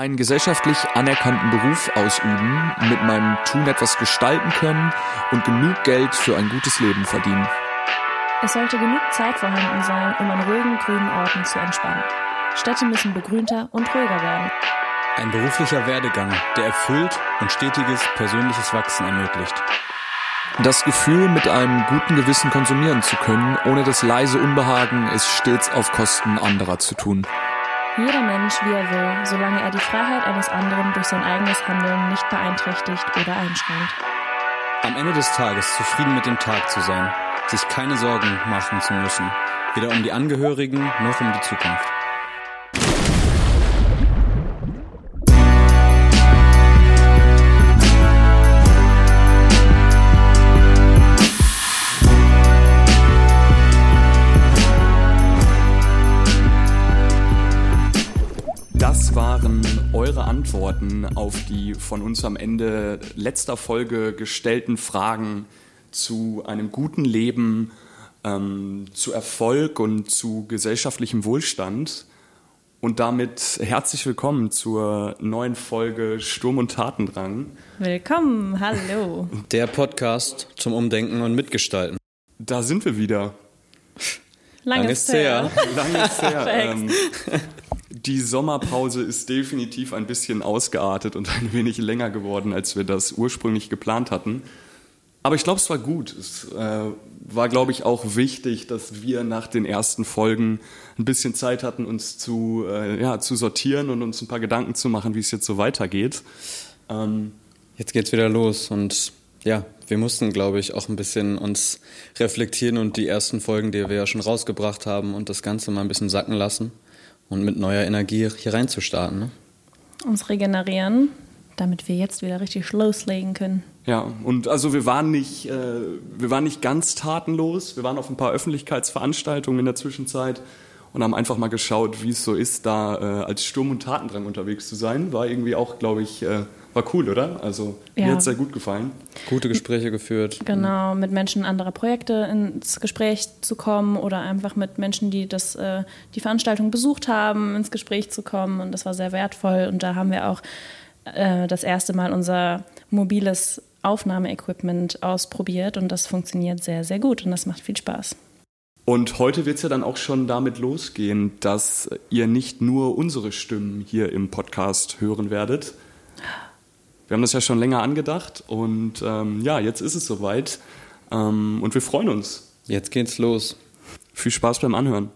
einen gesellschaftlich anerkannten Beruf ausüben, mit meinem Tun etwas gestalten können und genug Geld für ein gutes Leben verdienen. Es sollte genug Zeit vorhanden sein, um an ruhigen grünen Orten zu entspannen. Städte müssen begrünter und ruhiger werden. Ein beruflicher Werdegang, der erfüllt und stetiges persönliches Wachsen ermöglicht. Das Gefühl, mit einem guten Gewissen konsumieren zu können, ohne das leise Unbehagen, es stets auf Kosten anderer zu tun. Jeder Mensch, wie er will, solange er die Freiheit eines anderen durch sein eigenes Handeln nicht beeinträchtigt oder einschränkt. Am Ende des Tages zufrieden mit dem Tag zu sein, sich keine Sorgen machen zu müssen, weder um die Angehörigen noch um die Zukunft. Waren eure Antworten auf die von uns am Ende letzter Folge gestellten Fragen zu einem guten Leben, ähm, zu Erfolg und zu gesellschaftlichem Wohlstand. Und damit herzlich willkommen zur neuen Folge Sturm und Tatendrang. Willkommen, hallo. Der Podcast zum Umdenken und Mitgestalten. Da sind wir wieder. Lang, Lang ist her. Lange ist her. Ähm, die Sommerpause ist definitiv ein bisschen ausgeartet und ein wenig länger geworden, als wir das ursprünglich geplant hatten. Aber ich glaube, es war gut. Es äh, war, glaube ich, auch wichtig, dass wir nach den ersten Folgen ein bisschen Zeit hatten, uns zu, äh, ja, zu sortieren und uns ein paar Gedanken zu machen, wie es jetzt so weitergeht. Ähm, Jetzt geht's wieder los und ja, wir mussten, glaube ich, auch ein bisschen uns reflektieren und die ersten Folgen, die wir ja schon rausgebracht haben und das Ganze mal ein bisschen sacken lassen und mit neuer Energie hier reinzustarten. Ne? Uns regenerieren, damit wir jetzt wieder richtig loslegen können. Ja, und also wir waren nicht, äh, wir waren nicht ganz tatenlos. Wir waren auf ein paar Öffentlichkeitsveranstaltungen in der Zwischenzeit und haben einfach mal geschaut, wie es so ist, da äh, als Sturm- und Tatendrang unterwegs zu sein. War irgendwie auch, glaube ich, äh, war cool, oder? Also Ja. mir hat es sehr gut gefallen. Gute Gespräche geführt. Genau, mit Menschen anderer Projekte ins Gespräch zu kommen oder einfach mit Menschen, die das, äh, die Veranstaltung besucht haben, ins Gespräch zu kommen. Und das war sehr wertvoll. Und da haben wir auch äh, das erste Mal unser mobiles Aufnahmeequipment ausprobiert. Und das funktioniert sehr, sehr gut. Und das macht viel Spaß. Und heute wird es ja dann auch schon damit losgehen, dass ihr nicht nur unsere Stimmen hier im Podcast hören werdet. Wir haben das ja schon länger angedacht und ähm, ja, jetzt ist es soweit ähm, und wir freuen uns. Jetzt geht's los. Viel Spaß beim Anhören.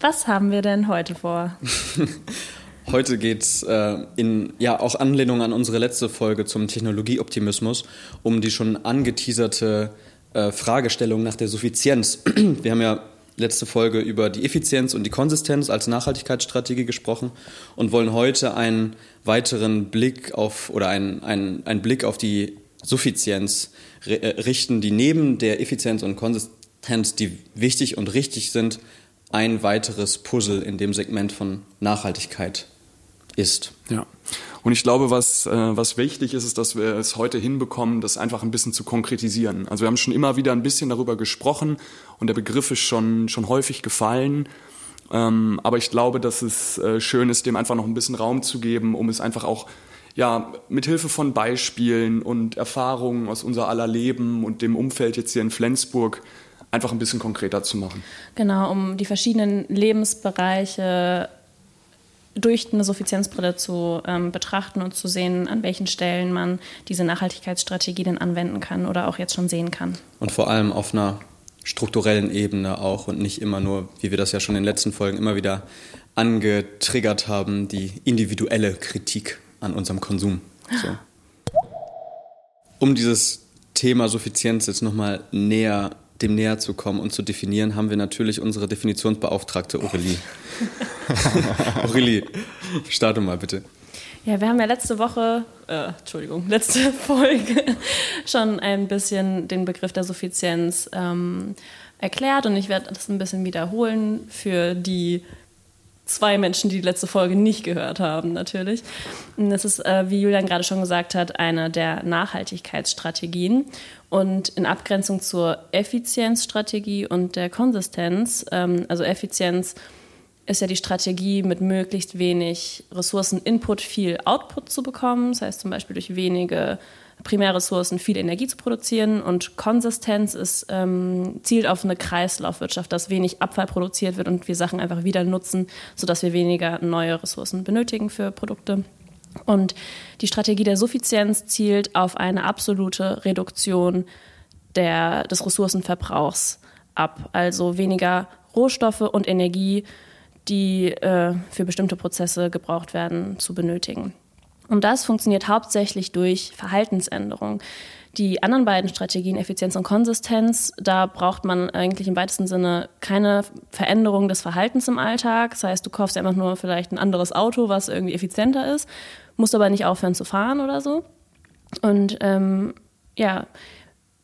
Was haben wir denn heute vor? Heute geht's äh, in ja auch Anlehnung an unsere letzte Folge zum Technologieoptimismus um die schon angeteaserte äh, Fragestellung nach der Suffizienz. Wir haben ja letzte Folge über die Effizienz und die Konsistenz als Nachhaltigkeitsstrategie gesprochen und wollen heute einen weiteren Blick auf oder einen, einen, einen Blick auf die Suffizienz äh, richten, die neben der Effizienz und Konsistenz, die wichtig und richtig sind, ein weiteres Puzzle in dem Segment von Nachhaltigkeit ist. Ja. Und ich glaube, was, äh, was wichtig ist, ist, dass wir es heute hinbekommen, das einfach ein bisschen zu konkretisieren. Also wir haben schon immer wieder ein bisschen darüber gesprochen und der Begriff ist schon, schon häufig gefallen. Ähm, aber ich glaube, dass es äh, schön ist, dem einfach noch ein bisschen Raum zu geben, um es einfach auch ja, mit Hilfe von Beispielen und Erfahrungen aus unser aller Leben und dem Umfeld jetzt hier in Flensburg einfach ein bisschen konkreter zu machen. Genau, um die verschiedenen Lebensbereiche durch eine Suffizienzbrille zu ähm, betrachten und zu sehen, an welchen Stellen man diese Nachhaltigkeitsstrategie denn anwenden kann oder auch jetzt schon sehen kann. Und vor allem auf einer strukturellen Ebene auch und nicht immer nur, wie wir das ja schon in den letzten Folgen immer wieder angetriggert haben, die individuelle Kritik an unserem Konsum. So. Um dieses Thema Suffizienz jetzt nochmal näher dem näher zu kommen und zu definieren, haben wir natürlich unsere Definitionsbeauftragte Aurelie. Aurelie, starte mal bitte. Ja, wir haben ja letzte Woche, äh, Entschuldigung, letzte Folge schon ein bisschen den Begriff der Suffizienz ähm, erklärt und ich werde das ein bisschen wiederholen für die zwei Menschen, die die letzte Folge nicht gehört haben, natürlich. Und Das ist, äh, wie Julian gerade schon gesagt hat, eine der Nachhaltigkeitsstrategien. Und in Abgrenzung zur Effizienzstrategie und der Konsistenz, ähm, also Effizienz ist ja die Strategie, mit möglichst wenig Ressourcen-Input viel Output zu bekommen. Das heißt zum Beispiel durch wenige Primärressourcen viel Energie zu produzieren und Konsistenz ist, ähm, zielt auf eine Kreislaufwirtschaft, dass wenig Abfall produziert wird und wir Sachen einfach wieder nutzen, sodass wir weniger neue Ressourcen benötigen für Produkte. Und die Strategie der Suffizienz zielt auf eine absolute Reduktion der, des Ressourcenverbrauchs ab, also weniger Rohstoffe und Energie, die äh, für bestimmte Prozesse gebraucht werden, zu benötigen. Und das funktioniert hauptsächlich durch Verhaltensänderung. Die anderen beiden Strategien, Effizienz und Konsistenz, da braucht man eigentlich im weitesten Sinne keine Veränderung des Verhaltens im Alltag. Das heißt, du kaufst einfach nur vielleicht ein anderes Auto, was irgendwie effizienter ist, musst aber nicht aufhören zu fahren oder so. Und ähm, ja,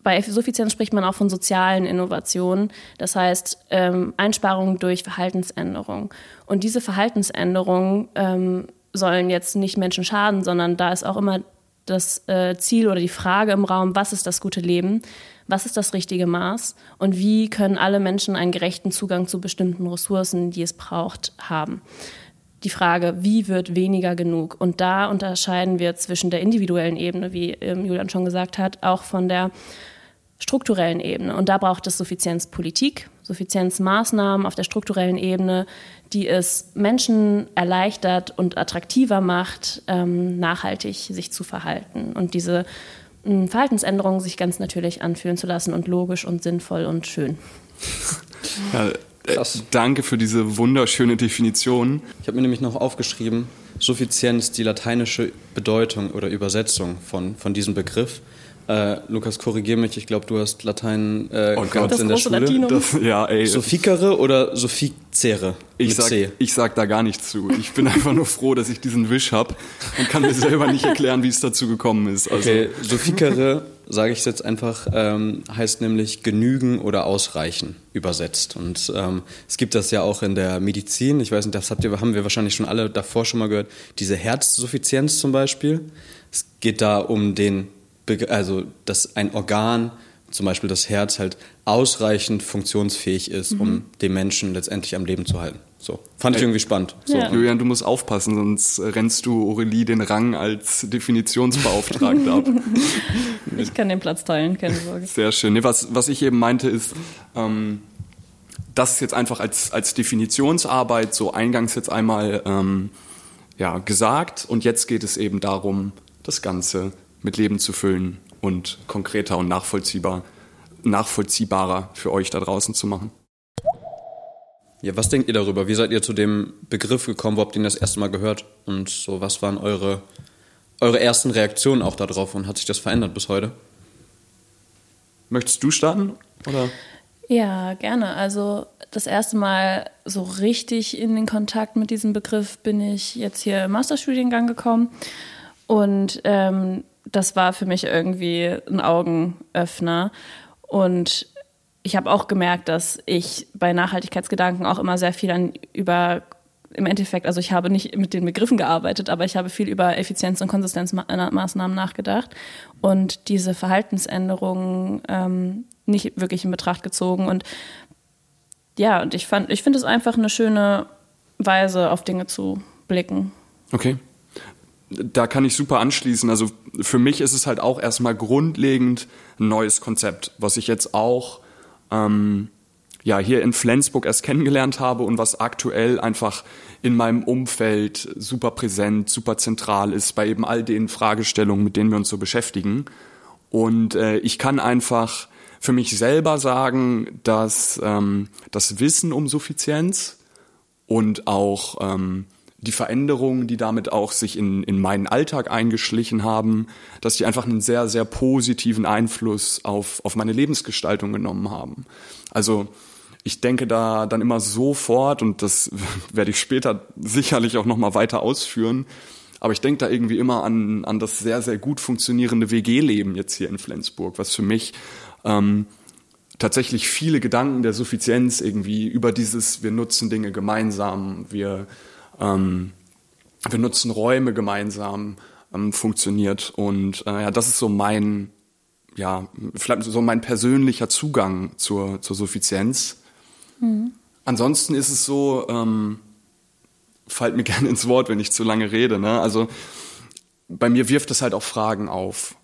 bei Suffizienz spricht man auch von sozialen Innovationen, das heißt ähm, Einsparungen durch Verhaltensänderung. Und diese Verhaltensänderungen ähm, sollen jetzt nicht Menschen schaden, sondern da ist auch immer das äh, Ziel oder die Frage im Raum, was ist das gute Leben, was ist das richtige Maß und wie können alle Menschen einen gerechten Zugang zu bestimmten Ressourcen, die es braucht, haben. Die Frage, wie wird weniger genug? Und da unterscheiden wir zwischen der individuellen Ebene, wie ähm, Julian schon gesagt hat, auch von der strukturellen Ebene. Und da braucht es Suffizienzpolitik, Suffizienzmaßnahmen auf der strukturellen Ebene, die es Menschen erleichtert und attraktiver macht, ähm, nachhaltig sich zu verhalten und diese ähm, Verhaltensänderungen sich ganz natürlich anfühlen zu lassen und logisch und sinnvoll und schön. Ja, äh, danke für diese wunderschöne Definition. Ich habe mir nämlich noch aufgeschrieben, Suffizienz, die lateinische Bedeutung oder Übersetzung von, von diesem Begriff. Äh, Lukas, korrigier mich, ich glaube, du hast Latein äh, oh gehabt in der Schule. Das, ja, ey. Sophikere oder Sophizere? Ich sag, ich sag da gar nichts zu. Ich bin einfach nur froh, dass ich diesen Wisch habe und kann mir selber nicht erklären, wie es dazu gekommen ist. Also. Okay, Sophikere, sage ich jetzt einfach, ähm, heißt nämlich genügen oder ausreichen übersetzt. Und ähm, es gibt das ja auch in der Medizin. Ich weiß nicht, das habt ihr, haben wir wahrscheinlich schon alle davor schon mal gehört. Diese Herzsuffizienz zum Beispiel. Es geht da um den also dass ein Organ, zum Beispiel das Herz, halt ausreichend funktionsfähig ist, mhm. um den Menschen letztendlich am Leben zu halten. So. Fand ich irgendwie spannend. So. Ja. Julian, du musst aufpassen, sonst rennst du Aurelie den Rang als Definitionsbeauftragter ab. Ich kann den Platz teilen, keine Sorge. Sehr schön. Nee, was, was ich eben meinte ist, ähm, das ist jetzt einfach als, als Definitionsarbeit so eingangs jetzt einmal ähm, ja, gesagt und jetzt geht es eben darum, das Ganze mit Leben zu füllen und konkreter und nachvollziehbar, nachvollziehbarer für euch da draußen zu machen. Ja, was denkt ihr darüber? Wie seid ihr zu dem Begriff gekommen? Wo habt ihr ihn das erste Mal gehört? Und so, was waren eure, eure ersten Reaktionen auch darauf und hat sich das verändert bis heute? Möchtest du starten? Oder? Ja, gerne. Also das erste Mal so richtig in den Kontakt mit diesem Begriff bin ich jetzt hier im Masterstudiengang gekommen. Und ähm, das war für mich irgendwie ein Augenöffner. Und ich habe auch gemerkt, dass ich bei Nachhaltigkeitsgedanken auch immer sehr viel an über im Endeffekt, also ich habe nicht mit den Begriffen gearbeitet, aber ich habe viel über Effizienz- und Konsistenzmaßnahmen nachgedacht und diese Verhaltensänderungen ähm, nicht wirklich in Betracht gezogen. Und ja, und ich ich finde es einfach eine schöne Weise, auf Dinge zu blicken. Okay da kann ich super anschließen. Also für mich ist es halt auch erstmal grundlegend ein neues Konzept, was ich jetzt auch ähm, ja hier in Flensburg erst kennengelernt habe und was aktuell einfach in meinem Umfeld super präsent, super zentral ist bei eben all den Fragestellungen, mit denen wir uns so beschäftigen. Und äh, ich kann einfach für mich selber sagen, dass ähm, das Wissen um Suffizienz und auch ähm, die Veränderungen, die damit auch sich in, in meinen Alltag eingeschlichen haben, dass die einfach einen sehr, sehr positiven Einfluss auf, auf meine Lebensgestaltung genommen haben. Also ich denke da dann immer sofort, und das werde ich später sicherlich auch nochmal weiter ausführen, aber ich denke da irgendwie immer an, an das sehr, sehr gut funktionierende WG-Leben jetzt hier in Flensburg, was für mich ähm, tatsächlich viele Gedanken der Suffizienz irgendwie über dieses, wir nutzen Dinge gemeinsam, wir ähm, wir nutzen Räume gemeinsam, ähm, funktioniert. Und äh, ja, das ist so mein, ja, vielleicht so mein persönlicher Zugang zur, zur Suffizienz. Mhm. Ansonsten ist es so, ähm, fallt mir gerne ins Wort, wenn ich zu lange rede. Ne? Also bei mir wirft es halt auch Fragen auf.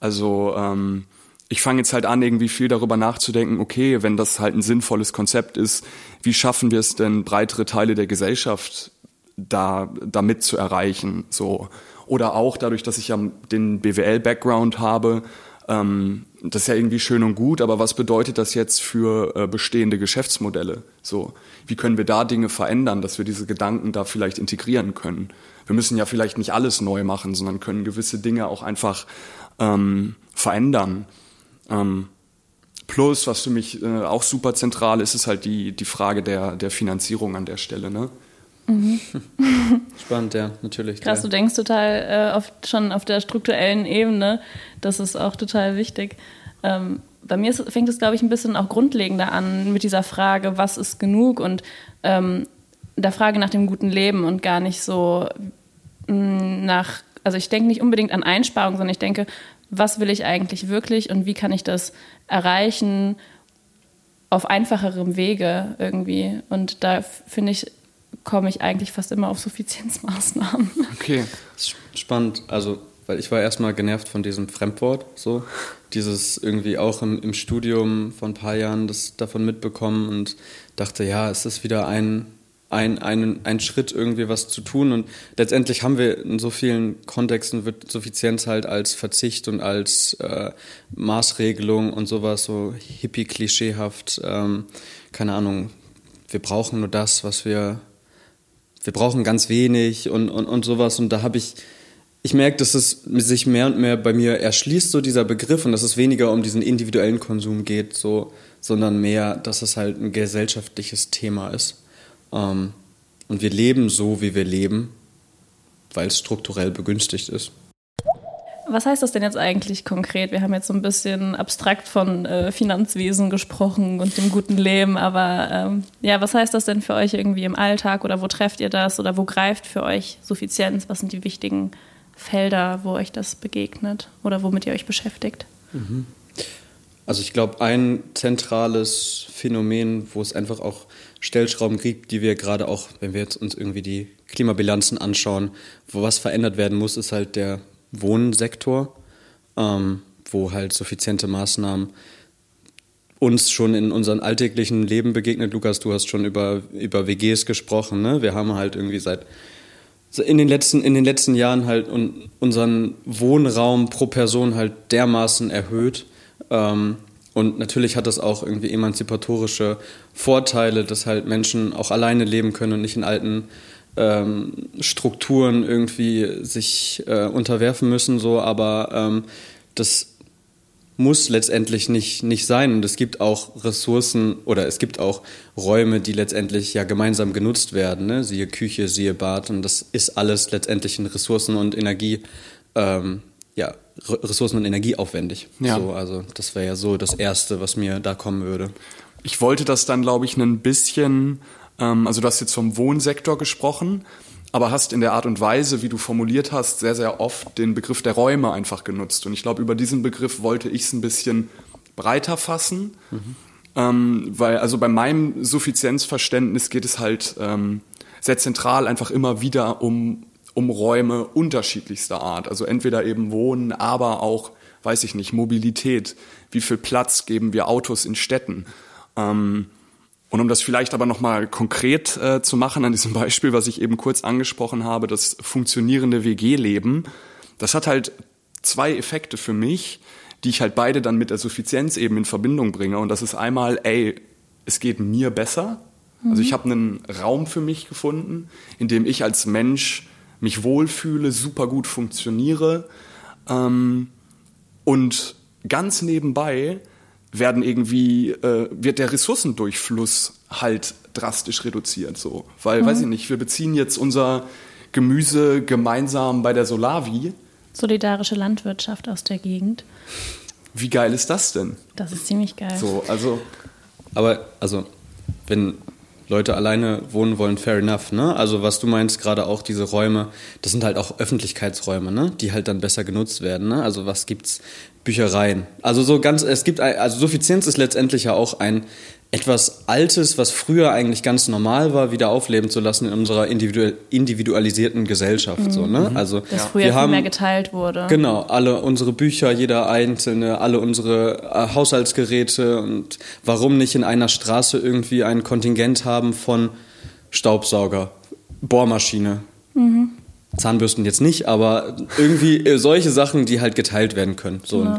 Also ähm, ich fange jetzt halt an, irgendwie viel darüber nachzudenken, okay, wenn das halt ein sinnvolles Konzept ist, wie schaffen wir es denn, breitere Teile der Gesellschaft da damit zu erreichen? So. Oder auch dadurch, dass ich ja den BWL-Background habe, ähm, das ist ja irgendwie schön und gut, aber was bedeutet das jetzt für äh, bestehende Geschäftsmodelle? So, wie können wir da Dinge verändern, dass wir diese Gedanken da vielleicht integrieren können? Wir müssen ja vielleicht nicht alles neu machen, sondern können gewisse Dinge auch einfach ähm, verändern. Ähm, plus, was für mich äh, auch super zentral ist, ist halt die, die Frage der, der Finanzierung an der Stelle. Ne? Mhm. Spannend, ja, natürlich. Krass, du denkst total äh, oft schon auf der strukturellen Ebene. Das ist auch total wichtig. Ähm, bei mir ist, fängt es, glaube ich, ein bisschen auch grundlegender an mit dieser Frage, was ist genug und ähm, der Frage nach dem guten Leben und gar nicht so mh, mm, nach, also ich denke nicht unbedingt an Einsparungen, sondern ich denke, was will ich eigentlich wirklich und wie kann ich das erreichen auf einfacherem Wege irgendwie. Und da finde ich, komme ich eigentlich fast immer auf Suffizienzmaßnahmen. Okay. Spannend. Also, weil ich war erstmal genervt von diesem Fremdwort, so. Dieses irgendwie auch im, im Studium vor ein paar Jahren das davon mitbekommen und dachte, ja, es ist wieder ein, ein, ein, ein Schritt, irgendwie was zu tun. Und letztendlich haben wir in so vielen Kontexten wird Suffizienz halt als Verzicht und als äh, Maßregelung und sowas so hippie-klischeehaft, ähm, keine Ahnung, wir brauchen nur das, was wir wir brauchen ganz wenig und, und, und sowas. Und da habe ich, ich merke, dass es sich mehr und mehr bei mir erschließt, so dieser Begriff, und dass es weniger um diesen individuellen Konsum geht, so, sondern mehr, dass es halt ein gesellschaftliches Thema ist. Ähm, und wir leben so, wie wir leben, weil es strukturell begünstigt ist. Was heißt das denn jetzt eigentlich konkret? Wir haben jetzt so ein bisschen abstrakt von äh, Finanzwesen gesprochen und dem guten Leben, aber ähm, ja, was heißt das denn für euch irgendwie im Alltag oder wo trefft ihr das oder wo greift für euch Suffizienz? Was sind die wichtigen Felder, wo euch das begegnet oder womit ihr euch beschäftigt? Mhm. Also ich glaube, ein zentrales Phänomen, wo es einfach auch Stellschrauben gibt, die wir gerade auch, wenn wir jetzt uns irgendwie die Klimabilanzen anschauen, wo was verändert werden muss, ist halt der Wohnsektor, ähm, wo halt suffiziente Maßnahmen uns schon in unserem alltäglichen Leben begegnet. Lukas, du hast schon über, über WGs gesprochen. Ne? Wir haben halt irgendwie seit in den letzten, in den letzten Jahren halt unseren Wohnraum pro Person halt dermaßen erhöht. Ähm, und natürlich hat das auch irgendwie emanzipatorische Vorteile, dass halt Menschen auch alleine leben können und nicht in alten ähm, Strukturen irgendwie sich äh, unterwerfen müssen, so, aber ähm, das muss letztendlich nicht, nicht sein. Und es gibt auch Ressourcen oder es gibt auch Räume, die letztendlich ja gemeinsam genutzt werden, ne? siehe Küche, siehe Bad. Und das ist alles letztendlich in Ressourcen und Energie, ähm, ja, Ressourcen und Energie aufwendig. Ja. So, also das wäre ja so das Erste, was mir da kommen würde. Ich wollte das dann, glaube ich, ein bisschen also du hast jetzt vom Wohnsektor gesprochen, aber hast in der Art und Weise, wie du formuliert hast, sehr, sehr oft den Begriff der Räume einfach genutzt. Und ich glaube, über diesen Begriff wollte ich es ein bisschen breiter fassen. Mhm. Ähm, weil also bei meinem Suffizienzverständnis geht es halt ähm, sehr zentral einfach immer wieder um, um Räume unterschiedlichster Art. Also entweder eben Wohnen, aber auch, weiß ich nicht, Mobilität. Wie viel Platz geben wir Autos in Städten? Ähm, und um das vielleicht aber nochmal konkret äh, zu machen an diesem Beispiel, was ich eben kurz angesprochen habe, das funktionierende WG-Leben, das hat halt zwei Effekte für mich, die ich halt beide dann mit der Suffizienz eben in Verbindung bringe. Und das ist einmal, ey, es geht mir besser. Mhm. Also ich habe einen Raum für mich gefunden, in dem ich als Mensch mich wohlfühle, super gut funktioniere. Ähm, und ganz nebenbei werden irgendwie, äh, wird der Ressourcendurchfluss halt drastisch reduziert. So. Weil, mhm. weiß ich nicht, wir beziehen jetzt unser Gemüse gemeinsam bei der Solavi. Solidarische Landwirtschaft aus der Gegend. Wie geil ist das denn? Das ist ziemlich geil. So, also. Aber, also, wenn Leute alleine wohnen wollen, fair enough, ne? Also was du meinst, gerade auch diese Räume, das sind halt auch Öffentlichkeitsräume, ne? Die halt dann besser genutzt werden, ne? Also was gibt's Büchereien. Also so ganz, es gibt, also Suffizienz ist letztendlich ja auch ein etwas Altes, was früher eigentlich ganz normal war, wieder aufleben zu lassen in unserer individualisierten Gesellschaft. Mhm. So, ne? also, Dass ja. früher wir haben, mehr geteilt wurde. Genau, alle unsere Bücher, jeder einzelne, alle unsere äh, Haushaltsgeräte und warum nicht in einer Straße irgendwie ein Kontingent haben von Staubsauger, Bohrmaschine. Mhm. Zahnbürsten jetzt nicht, aber irgendwie äh, solche Sachen, die halt geteilt werden können. So,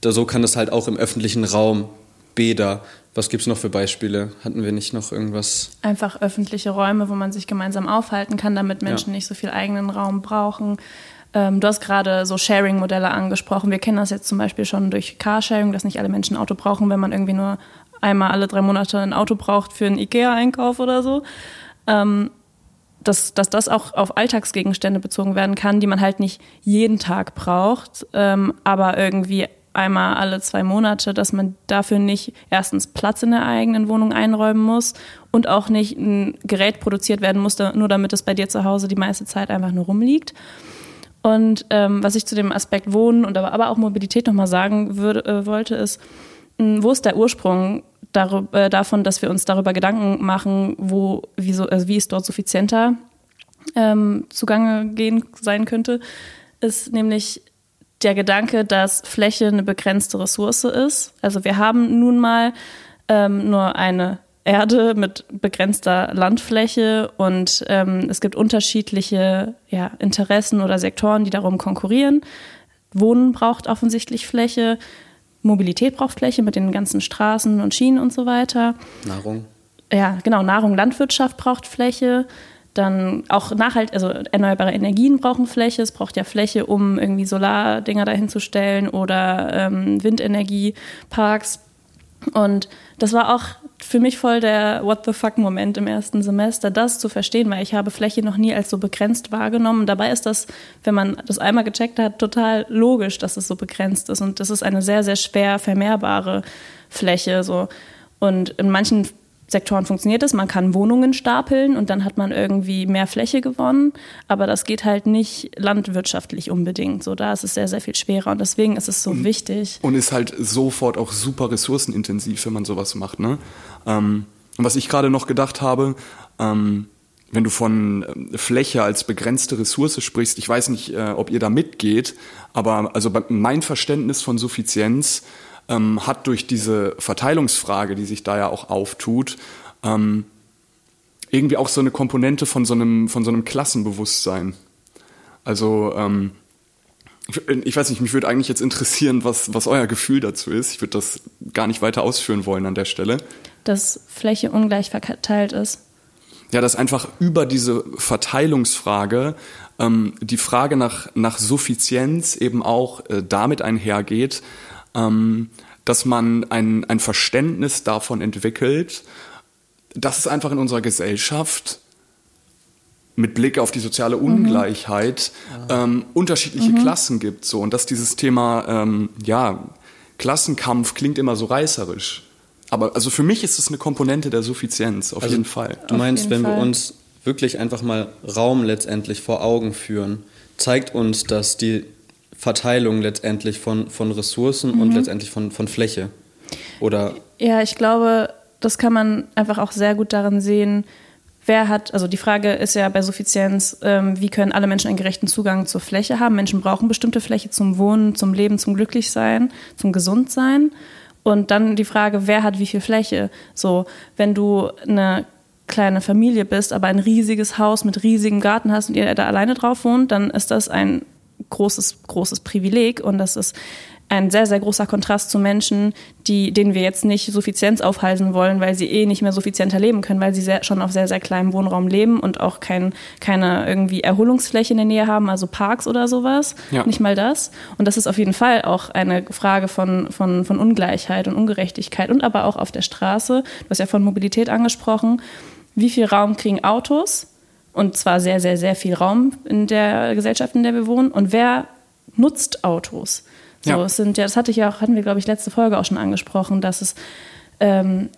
da, so kann das halt auch im öffentlichen Raum, Bäder, was gibt es noch für Beispiele? Hatten wir nicht noch irgendwas? Einfach öffentliche Räume, wo man sich gemeinsam aufhalten kann, damit Menschen ja. nicht so viel eigenen Raum brauchen. Ähm, du hast gerade so Sharing-Modelle angesprochen. Wir kennen das jetzt zum Beispiel schon durch Carsharing, dass nicht alle Menschen ein Auto brauchen, wenn man irgendwie nur einmal alle drei Monate ein Auto braucht für einen IKEA-Einkauf oder so. Ähm, dass, dass das auch auf Alltagsgegenstände bezogen werden kann, die man halt nicht jeden Tag braucht, ähm, aber irgendwie einmal alle zwei Monate, dass man dafür nicht erstens Platz in der eigenen Wohnung einräumen muss und auch nicht ein Gerät produziert werden muss, nur damit es bei dir zu Hause die meiste Zeit einfach nur rumliegt. Und ähm, was ich zu dem Aspekt Wohnen und aber, auch Mobilität nochmal sagen würde, äh, wollte, ist, wo ist der Ursprung darüber, äh, davon, dass wir uns darüber Gedanken machen, wo, wie, so, also wie es dort suffizienter ähm, zugange gehen sein könnte, ist nämlich der Gedanke, dass Fläche eine begrenzte Ressource ist. Also wir haben nun mal ähm, nur eine Erde mit begrenzter Landfläche und ähm, es gibt unterschiedliche ja, Interessen oder Sektoren, die darum konkurrieren. Wohnen braucht offensichtlich Fläche, Mobilität braucht Fläche mit den ganzen Straßen und Schienen und so weiter. Nahrung. Ja, genau, Nahrung, Landwirtschaft braucht Fläche. Dann auch nachhalt, also erneuerbare Energien brauchen Fläche. Es braucht ja Fläche, um irgendwie Solardinger dahinzustellen oder ähm, Windenergieparks. Und das war auch für mich voll der What the fuck-Moment im ersten Semester, das zu verstehen, weil ich habe Fläche noch nie als so begrenzt wahrgenommen. Dabei ist das, wenn man das einmal gecheckt hat, total logisch, dass es so begrenzt ist. Und das ist eine sehr, sehr schwer vermehrbare Fläche. So. Und in manchen Sektoren funktioniert es. Man kann Wohnungen stapeln und dann hat man irgendwie mehr Fläche gewonnen. Aber das geht halt nicht landwirtschaftlich unbedingt. So, da ist es sehr, sehr viel schwerer und deswegen ist es so und, wichtig. Und ist halt sofort auch super ressourcenintensiv, wenn man sowas macht. Ne? Ähm, was ich gerade noch gedacht habe, ähm, wenn du von äh, Fläche als begrenzte Ressource sprichst, ich weiß nicht, äh, ob ihr da mitgeht, aber also mein Verständnis von Suffizienz ähm, hat durch diese Verteilungsfrage, die sich da ja auch auftut, ähm, irgendwie auch so eine Komponente von so einem, von so einem Klassenbewusstsein. Also ähm, ich, weiß nicht, mich würde eigentlich jetzt interessieren, was, was euer Gefühl dazu ist. Ich würde das gar nicht weiter ausführen wollen an der Stelle. Dass Fläche ungleich verteilt ist. Ja, dass einfach über diese Verteilungsfrage ähm, die Frage nach, nach Suffizienz eben auch äh, damit einhergeht, ähm, dass man ein, ein Verständnis davon entwickelt, dass es einfach in unserer Gesellschaft mit Blick auf die soziale mhm. Ungleichheit mhm. ähm, unterschiedliche mhm. Klassen gibt. So. Und dass dieses Thema, ähm, ja, Klassenkampf klingt immer so reißerisch. Aber also für mich ist es eine Komponente der Suffizienz, auf also, jeden Fall. Du meinst, wenn Fall. wir uns wirklich einfach mal Raum letztendlich vor Augen führen, zeigt uns, dass die Verteilung letztendlich von, von Ressourcen mhm. und letztendlich von, von Fläche. Oder? Ja, ich glaube, das kann man einfach auch sehr gut darin sehen, wer hat, also die Frage ist ja bei Suffizienz, ähm, wie können alle Menschen einen gerechten Zugang zur Fläche haben? Menschen brauchen bestimmte Fläche zum Wohnen, zum Leben, zum Glücklichsein, zum Gesundsein. Und dann die Frage, wer hat wie viel Fläche? So, wenn du eine kleine Familie bist, aber ein riesiges Haus mit riesigem Garten hast und ihr da alleine drauf wohnt, dann ist das ein großes, großes Privileg und das ist ein sehr, sehr großer Kontrast zu Menschen, die, denen wir jetzt nicht Suffizienz aufhalsen wollen, weil sie eh nicht mehr suffizienter leben können, weil sie sehr, schon auf sehr, sehr kleinem Wohnraum leben und auch kein, keine irgendwie Erholungsfläche in der Nähe haben, also Parks oder sowas. Ja. Nicht mal das. Und das ist auf jeden Fall auch eine Frage von, von, von Ungleichheit und Ungerechtigkeit und aber auch auf der Straße. Du hast ja von Mobilität angesprochen. Wie viel Raum kriegen Autos? Und zwar sehr, sehr, sehr viel Raum in der Gesellschaft, in der wir wohnen. Und wer nutzt Autos? So, ja. es sind ja, das hatte ich ja auch, hatten wir, glaube ich, letzte Folge auch schon angesprochen, dass es ähm,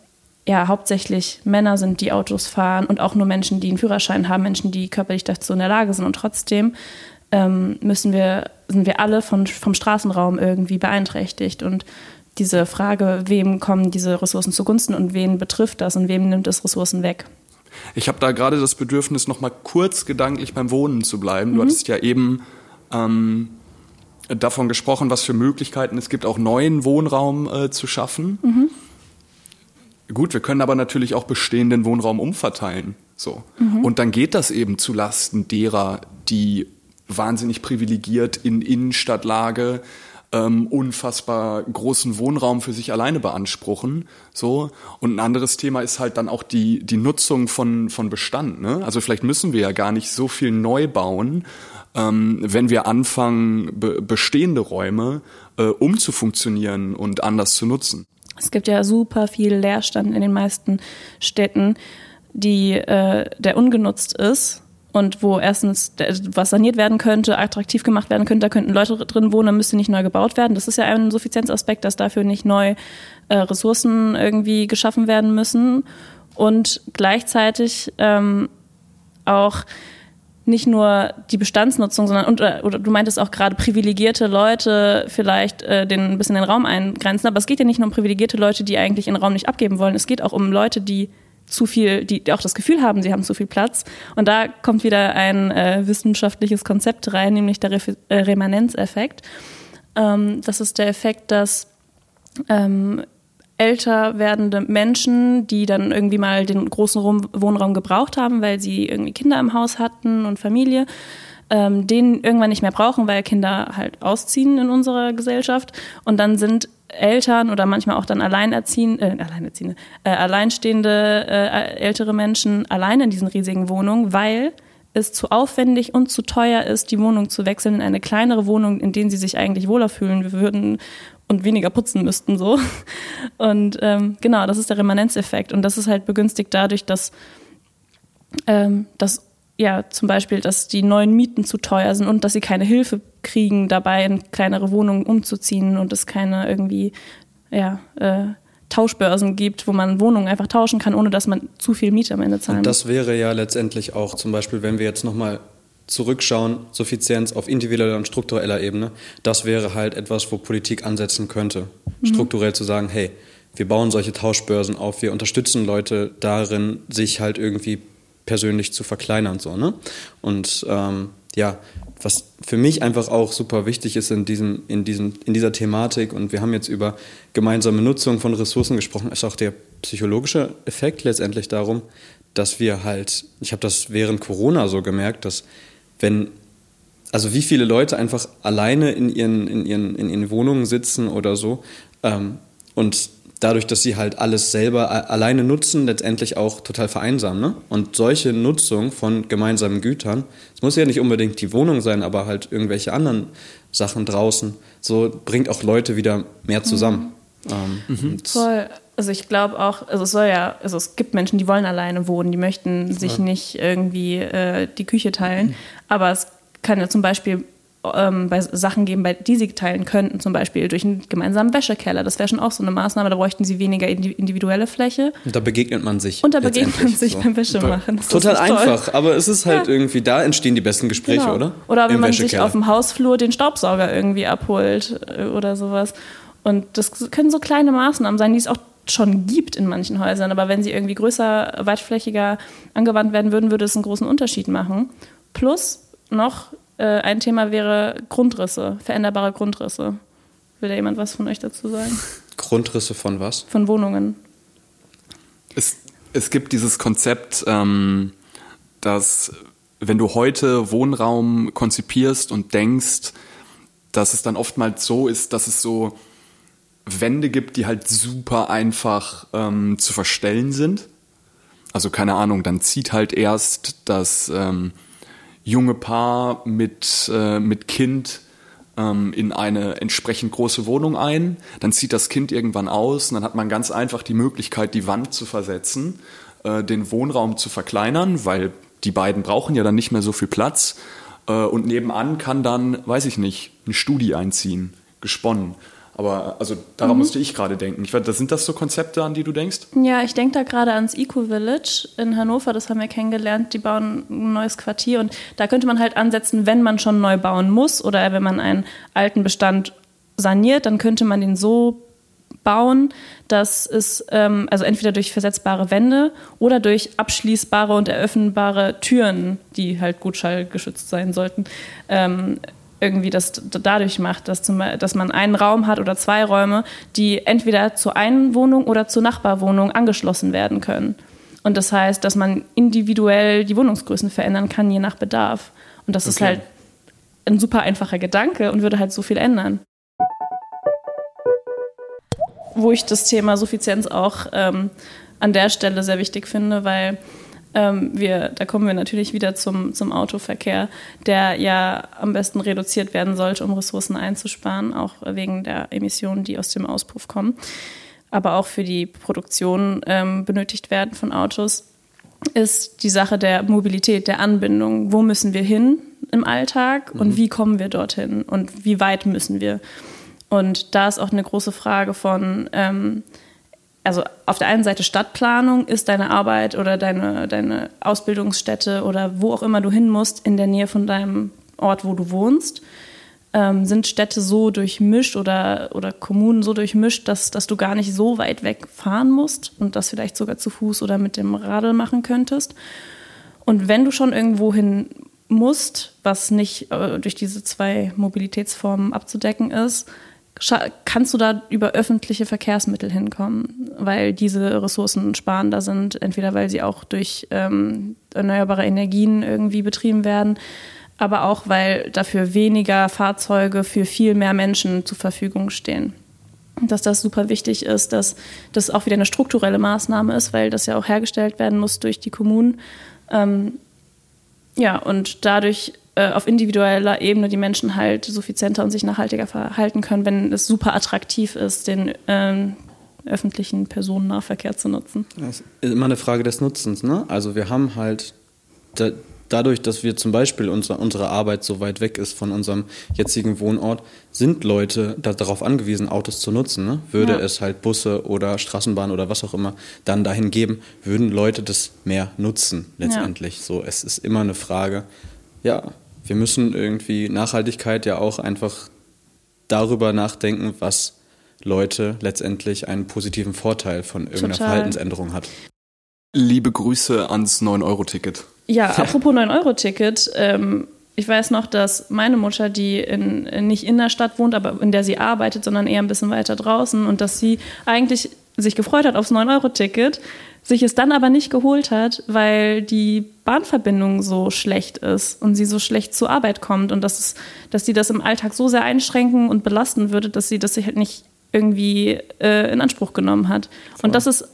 ja hauptsächlich Männer sind, die Autos fahren und auch nur Menschen, die einen Führerschein haben, Menschen, die körperlich dazu in der Lage sind. Und trotzdem ähm, müssen wir, sind wir alle von, vom Straßenraum irgendwie beeinträchtigt. Und diese Frage, wem kommen diese Ressourcen zugunsten und wen betrifft das und wem nimmt es Ressourcen weg. Ich habe da gerade das Bedürfnis, noch mal kurz gedanklich beim Wohnen zu bleiben. Mhm. Du hattest ja eben ähm, davon gesprochen, was für Möglichkeiten es gibt, auch neuen Wohnraum äh, zu schaffen. Mhm. Gut, wir können aber natürlich auch bestehenden Wohnraum umverteilen. So. Mhm. Und dann geht das eben zu Lasten derer, die wahnsinnig privilegiert in Innenstadtlage ähm, unfassbar großen Wohnraum für sich alleine beanspruchen. So. Und ein anderes Thema ist halt dann auch die, die Nutzung von, von Bestand. Ne? Also vielleicht müssen wir ja gar nicht so viel neu bauen, ähm, wenn wir anfangen, be bestehende Räume äh, umzufunktionieren und anders zu nutzen. Es gibt ja super viel Leerstand in den meisten Städten, die, äh, der ungenutzt ist und wo erstens was saniert werden könnte, attraktiv gemacht werden könnte, da könnten Leute drin wohnen, dann müsste nicht neu gebaut werden. Das ist ja ein Suffizienzaspekt, dass dafür nicht neu äh, Ressourcen irgendwie geschaffen werden müssen und gleichzeitig ähm, auch nicht nur die Bestandsnutzung, sondern und, oder du meintest auch gerade privilegierte Leute vielleicht äh, den ein bisschen den Raum eingrenzen, aber es geht ja nicht nur um privilegierte Leute, die eigentlich ihren Raum nicht abgeben wollen. Es geht auch um Leute, die zu viel, die auch das Gefühl haben, sie haben zu viel Platz. Und da kommt wieder ein äh, wissenschaftliches Konzept rein, nämlich der Re äh, Remanenzeffekt. Ähm, das ist der Effekt, dass ähm, älter werdende Menschen, die dann irgendwie mal den großen Wohnraum gebraucht haben, weil sie irgendwie Kinder im Haus hatten und Familie, ähm, den irgendwann nicht mehr brauchen, weil Kinder halt ausziehen in unserer Gesellschaft. Und dann sind Eltern oder manchmal auch dann alleinerziehende, äh, alleinerziehende, äh, alleinstehende äh, ältere Menschen allein in diesen riesigen Wohnungen, weil es zu aufwendig und zu teuer ist, die Wohnung zu wechseln in eine kleinere Wohnung, in denen sie sich eigentlich wohler fühlen würden und weniger putzen müssten so. Und ähm, genau, das ist der Remanenzeffekt und das ist halt begünstigt dadurch, dass ähm, dass ja, zum Beispiel, dass die neuen Mieten zu teuer sind und dass sie keine Hilfe kriegen, dabei in kleinere Wohnungen umzuziehen und es keine irgendwie, ja, äh, Tauschbörsen gibt, wo man Wohnungen einfach tauschen kann, ohne dass man zu viel Miete am Ende zahlen muss. Das wäre ja letztendlich auch zum Beispiel, wenn wir jetzt nochmal zurückschauen, Suffizienz auf individueller und struktureller Ebene, das wäre halt etwas, wo Politik ansetzen könnte. Mhm. Strukturell zu sagen, hey, wir bauen solche Tauschbörsen auf, wir unterstützen Leute darin, sich halt irgendwie persönlich zu verkleinern. So, ne? Und ähm, ja, was für mich einfach auch super wichtig ist in, diesem, in, diesem, in dieser Thematik, und wir haben jetzt über gemeinsame Nutzung von Ressourcen gesprochen, ist auch der psychologische Effekt letztendlich darum, dass wir halt, ich habe das während Corona so gemerkt, dass wenn, also wie viele Leute einfach alleine in ihren, in ihren, in ihren Wohnungen sitzen oder so ähm, und dadurch, dass sie halt alles selber alleine nutzen, letztendlich auch total vereinsamen. Ne? Und solche Nutzung von gemeinsamen Gütern, es muss ja nicht unbedingt die Wohnung sein, aber halt irgendwelche anderen Sachen draußen, so bringt auch Leute wieder mehr zusammen. Mhm. Ähm, mhm. Voll. Also ich glaube auch, also es soll ja, also es gibt Menschen, die wollen alleine wohnen, die möchten sich ja. nicht irgendwie äh, die Küche teilen, mhm. aber es kann ja zum Beispiel ähm, bei Sachen geben, bei, die sie teilen könnten, zum Beispiel durch einen gemeinsamen Wäschekeller. Das wäre schon auch so eine Maßnahme, da bräuchten sie weniger individuelle Fläche. Und da begegnet man sich. Und da begegnet man sich so. beim Wäschemachen. Das Total einfach, aber es ist halt ja. irgendwie, da entstehen die besten Gespräche, genau. oder? Oder wenn man sich auf dem Hausflur den Staubsauger irgendwie abholt äh, oder sowas. Und das können so kleine Maßnahmen sein, die es auch schon gibt in manchen Häusern, aber wenn sie irgendwie größer, weitflächiger angewandt werden würden, würde es einen großen Unterschied machen. Plus noch äh, ein Thema wäre Grundrisse, veränderbare Grundrisse. Will da jemand was von euch dazu sagen? Grundrisse von was? Von Wohnungen. Es, es gibt dieses Konzept, ähm, dass wenn du heute Wohnraum konzipierst und denkst, dass es dann oftmals so ist, dass es so Wände gibt, die halt super einfach ähm, zu verstellen sind. Also keine Ahnung, dann zieht halt erst das ähm, junge Paar mit, äh, mit Kind ähm, in eine entsprechend große Wohnung ein. Dann zieht das Kind irgendwann aus und dann hat man ganz einfach die Möglichkeit, die Wand zu versetzen, äh, den Wohnraum zu verkleinern, weil die beiden brauchen ja dann nicht mehr so viel Platz. Äh, und nebenan kann dann, weiß ich nicht, eine Studie einziehen, gesponnen. Aber also daran mhm. musste ich gerade denken. Ich sind das so Konzepte, an die du denkst? Ja, ich denke da gerade ans Eco Village in Hannover, das haben wir kennengelernt. Die bauen ein neues Quartier und da könnte man halt ansetzen, wenn man schon neu bauen muss oder wenn man einen alten Bestand saniert, dann könnte man den so bauen, dass es ähm, also entweder durch versetzbare Wände oder durch abschließbare und eröffnbare Türen, die halt gut schallgeschützt sein sollten, ähm, irgendwie das dadurch macht, dass, zum, dass man einen Raum hat oder zwei Räume, die entweder zur einen Wohnung oder zur Nachbarwohnung angeschlossen werden können. Und das heißt, dass man individuell die Wohnungsgrößen verändern kann, je nach Bedarf. Und das okay. ist halt ein super einfacher Gedanke und würde halt so viel ändern. Wo ich das Thema Suffizienz auch ähm, an der Stelle sehr wichtig finde, weil ähm, wir, da kommen wir natürlich wieder zum, zum Autoverkehr, der ja am besten reduziert werden sollte, um Ressourcen einzusparen, auch wegen der Emissionen, die aus dem Auspuff kommen, aber auch für die Produktion ähm, benötigt werden von Autos, ist die Sache der Mobilität, der Anbindung. Wo müssen wir hin im Alltag und mhm. wie kommen wir dorthin und wie weit müssen wir? Und da ist auch eine große Frage von, ähm, also auf der einen Seite Stadtplanung, ist deine Arbeit oder deine, deine Ausbildungsstätte oder wo auch immer du hin musst, in der Nähe von deinem Ort, wo du wohnst. Ähm, sind Städte so durchmischt oder, oder Kommunen so durchmischt, dass, dass du gar nicht so weit weg fahren musst und das vielleicht sogar zu Fuß oder mit dem Radl machen könntest. Und wenn du schon irgendwo hin musst, was nicht äh, durch diese zwei Mobilitätsformen abzudecken ist, kannst du da über öffentliche Verkehrsmittel hinkommen, weil diese Ressourcen sparender sind, entweder weil sie auch durch ähm, erneuerbare Energien irgendwie betrieben werden, aber auch weil dafür weniger Fahrzeuge für viel mehr Menschen zur Verfügung stehen. Dass das super wichtig ist, dass das auch wieder eine strukturelle Maßnahme ist, weil das ja auch hergestellt werden muss durch die Kommunen. Ähm, ja, und dadurch äh, auf individueller Ebene die Menschen halt suffizienter und sich nachhaltiger verhalten können, wenn es super attraktiv ist, den ähm, öffentlichen Personennahverkehr zu nutzen. Das ist immer eine Frage des Nutzens. Ne? Also wir haben halt da, dadurch, dass wir zum Beispiel unser, unsere Arbeit so weit weg ist von unserem jetzigen Wohnort, sind Leute da, darauf angewiesen, Autos zu nutzen. Ne? Würde ja. es halt Busse oder Straßenbahn oder was auch immer dann dahin geben, würden Leute das mehr nutzen letztendlich. Ja. So, es ist immer eine Frage, ja, wir müssen irgendwie Nachhaltigkeit ja auch einfach darüber nachdenken, was Leute letztendlich einen positiven Vorteil von irgendeiner Total. Verhaltensänderung hat. Liebe Grüße ans 9-Euro-Ticket. Ja, apropos 9-Euro-Ticket. Ähm, ich weiß noch, dass meine Mutter, die in, nicht in der Stadt wohnt, aber in der sie arbeitet, sondern eher ein bisschen weiter draußen und dass sie eigentlich sich gefreut hat aufs 9-Euro-Ticket, sich es dann aber nicht geholt hat, weil die Bahnverbindung so schlecht ist und sie so schlecht zur Arbeit kommt und dass, es, dass sie das im Alltag so sehr einschränken und belasten würde, dass sie das sich halt nicht irgendwie äh, in Anspruch genommen hat. Voll. Und das ist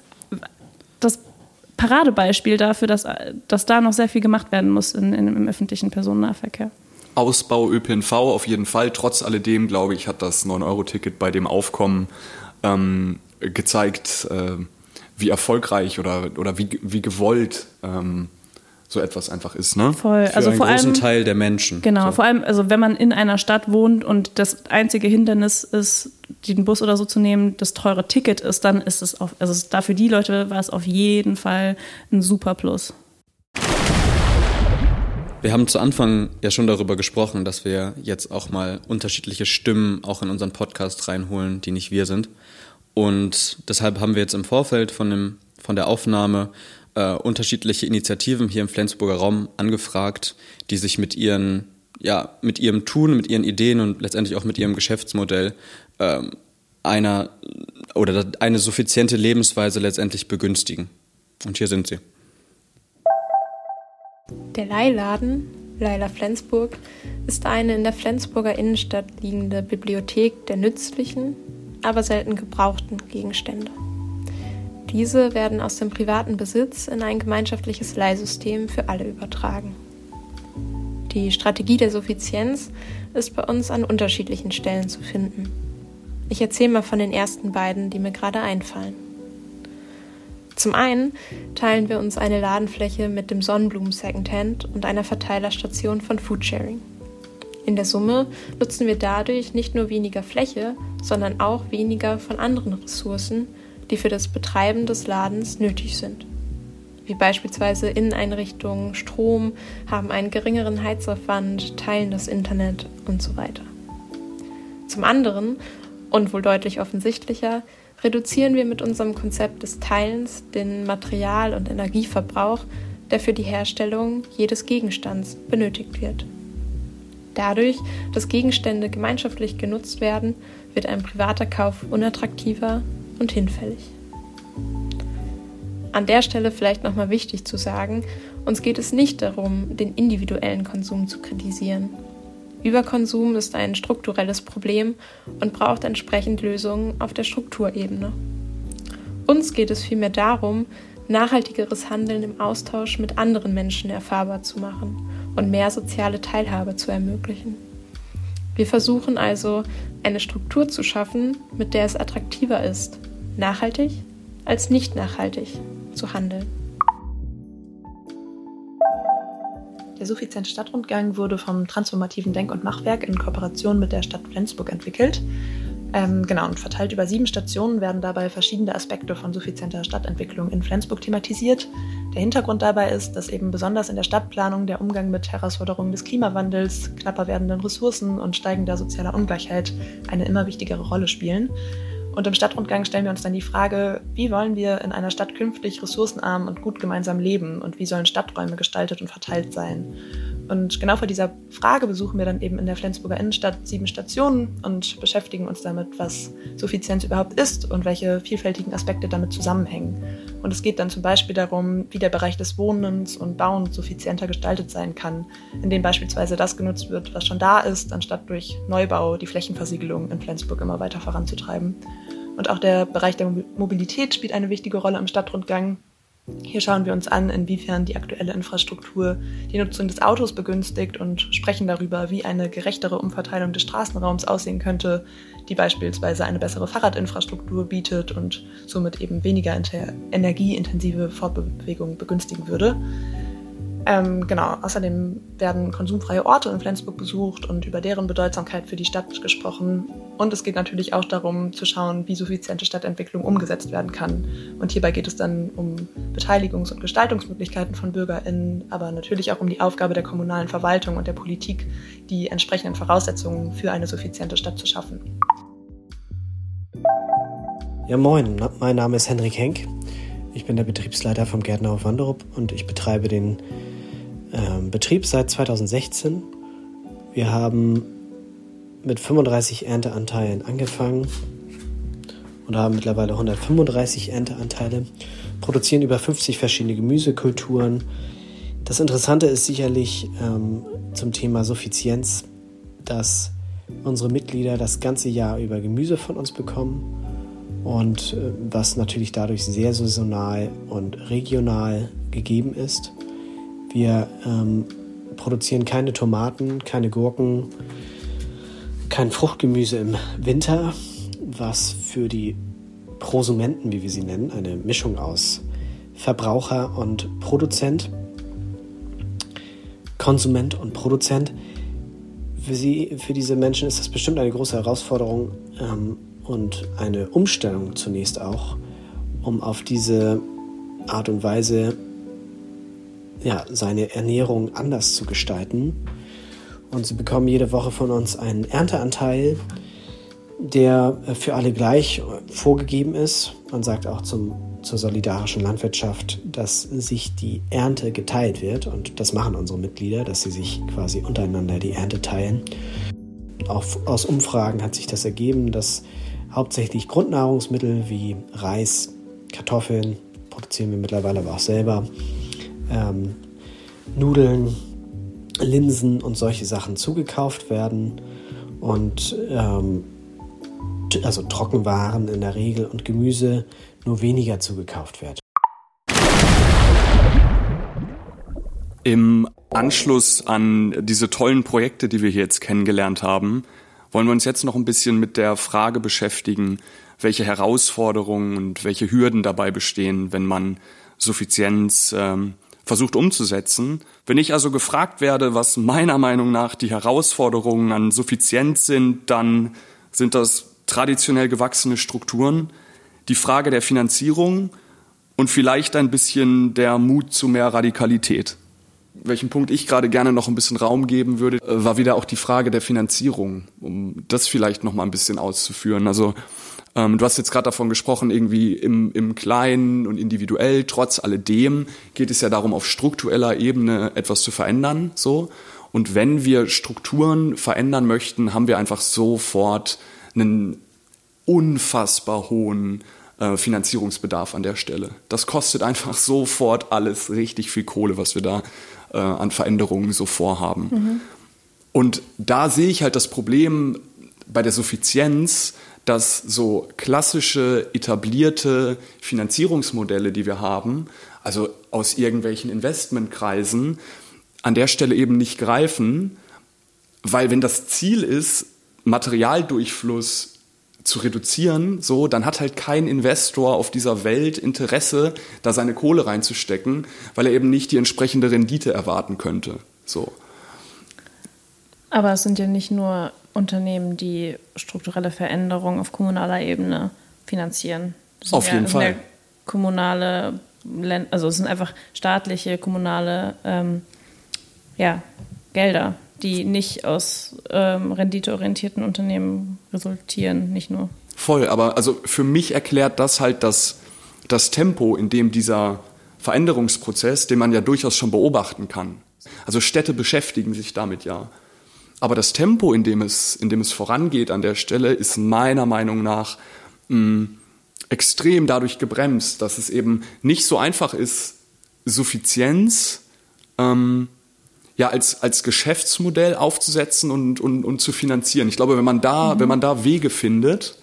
das Paradebeispiel dafür, dass, dass da noch sehr viel gemacht werden muss in, in, im öffentlichen Personennahverkehr. Ausbau ÖPNV auf jeden Fall. Trotz alledem, glaube ich, hat das 9-Euro-Ticket bei dem Aufkommen ähm, gezeigt, äh, wie erfolgreich oder, oder wie, wie gewollt ähm, so etwas einfach ist, ne? Voll. Für also einen vor großen allem, Teil der Menschen. Genau, so. vor allem, also wenn man in einer Stadt wohnt und das einzige Hindernis ist, den Bus oder so zu nehmen, das teure Ticket ist, dann ist es auf, also da für die Leute war es auf jeden Fall ein super Plus. Wir haben zu Anfang ja schon darüber gesprochen, dass wir jetzt auch mal unterschiedliche Stimmen auch in unseren Podcast reinholen, die nicht wir sind. Und deshalb haben wir jetzt im Vorfeld von, dem, von der Aufnahme äh, unterschiedliche Initiativen hier im Flensburger Raum angefragt, die sich mit ihren ja, mit ihrem Tun, mit ihren Ideen und letztendlich auch mit ihrem Geschäftsmodell ähm, einer oder eine suffiziente Lebensweise letztendlich begünstigen. Und hier sind sie. Der Leihladen, Leila Flensburg, ist eine in der Flensburger Innenstadt liegende Bibliothek der nützlichen, aber selten gebrauchten Gegenstände. Diese werden aus dem privaten Besitz in ein gemeinschaftliches Leihsystem für alle übertragen. Die Strategie der Suffizienz ist bei uns an unterschiedlichen Stellen zu finden. Ich erzähle mal von den ersten beiden, die mir gerade einfallen. Zum einen teilen wir uns eine Ladenfläche mit dem Sonnenblumen Secondhand und einer Verteilerstation von Foodsharing. In der Summe nutzen wir dadurch nicht nur weniger Fläche, sondern auch weniger von anderen Ressourcen, die für das Betreiben des Ladens nötig sind. Wie beispielsweise Inneneinrichtungen, Strom, haben einen geringeren Heizaufwand, teilen das Internet und so weiter. Zum anderen, und wohl deutlich offensichtlicher, reduzieren wir mit unserem Konzept des Teilens den Material- und Energieverbrauch, der für die Herstellung jedes Gegenstands benötigt wird. Dadurch, dass Gegenstände gemeinschaftlich genutzt werden, wird ein privater Kauf unattraktiver und hinfällig. An der Stelle vielleicht nochmal wichtig zu sagen, uns geht es nicht darum, den individuellen Konsum zu kritisieren. Überkonsum ist ein strukturelles Problem und braucht entsprechend Lösungen auf der Strukturebene. Uns geht es vielmehr darum, nachhaltigeres Handeln im Austausch mit anderen Menschen erfahrbar zu machen und mehr soziale Teilhabe zu ermöglichen. Wir versuchen also, eine Struktur zu schaffen, mit der es attraktiver ist, nachhaltig als nicht nachhaltig zu handeln. Der suffiziente Stadtrundgang wurde vom Transformativen Denk- und Machwerk in Kooperation mit der Stadt Flensburg entwickelt. Ähm, genau, und verteilt über sieben Stationen werden dabei verschiedene Aspekte von suffizienter Stadtentwicklung in Flensburg thematisiert. Der Hintergrund dabei ist, dass eben besonders in der Stadtplanung der Umgang mit Herausforderungen des Klimawandels, knapper werdenden Ressourcen und steigender sozialer Ungleichheit eine immer wichtigere Rolle spielen. Und im Stadtrundgang stellen wir uns dann die Frage, wie wollen wir in einer Stadt künftig ressourcenarm und gut gemeinsam leben und wie sollen Stadträume gestaltet und verteilt sein? Und genau vor dieser Frage besuchen wir dann eben in der Flensburger Innenstadt sieben Stationen und beschäftigen uns damit, was Suffizienz überhaupt ist und welche vielfältigen Aspekte damit zusammenhängen. Und es geht dann zum Beispiel darum, wie der Bereich des Wohnens und Bauens suffizienter gestaltet sein kann, indem beispielsweise das genutzt wird, was schon da ist, anstatt durch Neubau die Flächenversiegelung in Flensburg immer weiter voranzutreiben. Und auch der Bereich der Mobilität spielt eine wichtige Rolle im Stadtrundgang. Hier schauen wir uns an, inwiefern die aktuelle Infrastruktur die Nutzung des Autos begünstigt und sprechen darüber, wie eine gerechtere Umverteilung des Straßenraums aussehen könnte, die beispielsweise eine bessere Fahrradinfrastruktur bietet und somit eben weniger energieintensive Fortbewegung begünstigen würde. Ähm, genau, außerdem werden konsumfreie Orte in Flensburg besucht und über deren Bedeutsamkeit für die Stadt gesprochen. Und es geht natürlich auch darum zu schauen, wie suffiziente Stadtentwicklung umgesetzt werden kann. Und hierbei geht es dann um Beteiligungs- und Gestaltungsmöglichkeiten von BürgerInnen, aber natürlich auch um die Aufgabe der kommunalen Verwaltung und der Politik, die entsprechenden Voraussetzungen für eine suffiziente Stadt zu schaffen. Ja, moin, mein Name ist Henrik Henk. Ich bin der Betriebsleiter vom Gärtner auf Wanderup und ich betreibe den ähm, Betrieb seit 2016. Wir haben mit 35 Ernteanteilen angefangen und haben mittlerweile 135 Ernteanteile, produzieren über 50 verschiedene Gemüsekulturen. Das Interessante ist sicherlich ähm, zum Thema Suffizienz, dass unsere Mitglieder das ganze Jahr über Gemüse von uns bekommen und äh, was natürlich dadurch sehr saisonal und regional gegeben ist. Wir ähm, produzieren keine Tomaten, keine Gurken, kein Fruchtgemüse im Winter, was für die Prosumenten, wie wir sie nennen, eine Mischung aus Verbraucher und Produzent, Konsument und Produzent. Für, sie, für diese Menschen ist das bestimmt eine große Herausforderung ähm, und eine Umstellung zunächst auch, um auf diese Art und Weise ja, seine Ernährung anders zu gestalten. Und sie bekommen jede Woche von uns einen Ernteanteil, der für alle gleich vorgegeben ist. Man sagt auch zum, zur solidarischen Landwirtschaft, dass sich die Ernte geteilt wird. Und das machen unsere Mitglieder, dass sie sich quasi untereinander die Ernte teilen. Auch aus Umfragen hat sich das ergeben, dass hauptsächlich Grundnahrungsmittel wie Reis, Kartoffeln, produzieren wir mittlerweile aber auch selber, ähm, Nudeln, Linsen und solche Sachen zugekauft werden und ähm, also Trockenwaren in der Regel und Gemüse nur weniger zugekauft wird. Im Anschluss an diese tollen Projekte, die wir hier jetzt kennengelernt haben, wollen wir uns jetzt noch ein bisschen mit der Frage beschäftigen, welche Herausforderungen und welche Hürden dabei bestehen, wenn man Suffizienz ähm, versucht umzusetzen. Wenn ich also gefragt werde, was meiner Meinung nach die Herausforderungen an Suffizienz sind, dann sind das traditionell gewachsene Strukturen, die Frage der Finanzierung und vielleicht ein bisschen der Mut zu mehr Radikalität. Welchen Punkt ich gerade gerne noch ein bisschen Raum geben würde, äh, war wieder auch die Frage der Finanzierung, um das vielleicht noch mal ein bisschen auszuführen. Also Ähm, du hast jetzt gerade davon gesprochen, irgendwie im, im Kleinen und individuell. Trotz alledem geht es ja darum, auf struktureller Ebene etwas zu verändern. So. Und wenn wir Strukturen verändern möchten, haben wir einfach sofort einen unfassbar hohen äh, Finanzierungsbedarf an der Stelle. Das kostet einfach sofort alles richtig viel Kohle, was wir da äh, an Veränderungen so vorhaben. Mhm. Und da sehe ich halt das Problem bei der Suffizienz, dass so klassische etablierte Finanzierungsmodelle, die wir haben, also aus irgendwelchen Investmentkreisen, an der Stelle eben nicht greifen, weil wenn das Ziel ist, Materialdurchfluss zu reduzieren, so, dann hat halt kein Investor auf dieser Welt Interesse, da seine Kohle reinzustecken, weil er eben nicht die entsprechende Rendite erwarten könnte. So. Aber es sind ja nicht nur Unternehmen, die strukturelle Veränderungen auf kommunaler Ebene finanzieren. Auf ja jeden Fall. Kommunale, also es sind einfach staatliche, kommunale ähm, ja, Gelder, die nicht aus ähm, renditeorientierten Unternehmen resultieren, nicht nur. Voll, aber also für mich erklärt das halt das, das Tempo, in dem dieser Veränderungsprozess, den man ja durchaus schon beobachten kann. Also Städte beschäftigen sich damit ja. Aber das Tempo, in dem es, in dem es vorangeht an der Stelle, ist meiner Meinung nach mh, mm, extrem dadurch gebremst, dass es eben nicht so einfach ist, Suffizienz ähm, ja, als, als Geschäftsmodell aufzusetzen und, und, und zu finanzieren. Ich glaube, wenn man da, mhm. wenn man da Wege findet,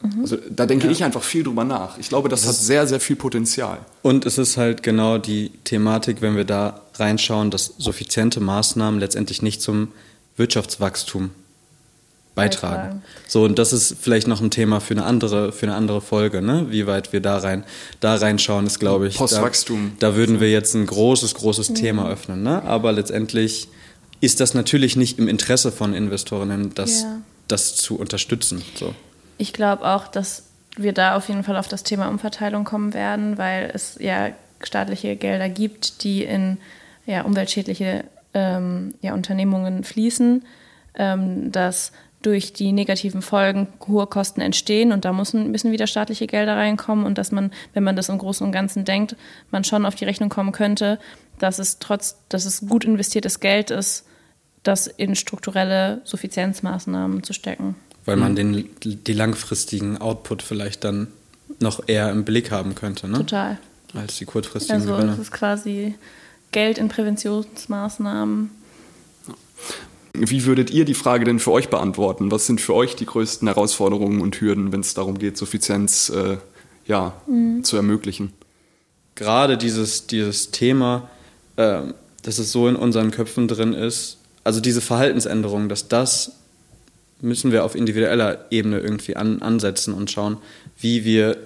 mhm. also da denke ja. ich einfach viel drüber nach. Ich glaube, das, das hat sehr, sehr viel Potenzial. Und es ist halt genau die Thematik, wenn wir da reinschauen, dass suffiziente Maßnahmen letztendlich nicht zum Wirtschaftswachstum beitragen. beitragen. So, und das ist vielleicht noch ein Thema für eine andere, für eine andere Folge, ne? Wie weit wir da rein, da reinschauen, ist, glaube ich. Postwachstum. Da, da, würden wir jetzt ein großes, großes mhm. Thema öffnen, ne? Aber letztendlich ist das natürlich nicht im Interesse von Investorinnen, das, ja. das zu unterstützen. So. Ich glaube auch, dass wir da auf jeden Fall auf das Thema Umverteilung kommen werden, weil es ja staatliche Gelder gibt, die in ja, umweltschädliche ähm, ja, Unternehmungen fließen, ähm, dass durch die negativen Folgen hohe Kosten entstehen und da müssen, müssen wieder staatliche Gelder reinkommen und dass man, wenn man das im Großen und Ganzen denkt, man schon auf die Rechnung kommen könnte, dass es trotz, dass es gut investiertes Geld ist, das in strukturelle Suffizienzmaßnahmen zu stecken. Weil man den, die langfristigen Output vielleicht dann noch eher im Blick haben könnte, ne? Total. Als die kurzfristigen also, Gewinne. Also es ist quasi Geld in Präventionsmaßnahmen. Wie würdet ihr die Frage denn für euch beantworten? Was sind für euch die größten Herausforderungen und Hürden, wenn es darum geht, Suffizienz äh, ja, mhm. zu ermöglichen? Gerade dieses, dieses Thema, äh, dass es so in unseren Köpfen drin ist, also diese Verhaltensänderung, dass das müssen wir auf individueller Ebene irgendwie an, ansetzen und schauen, wie wir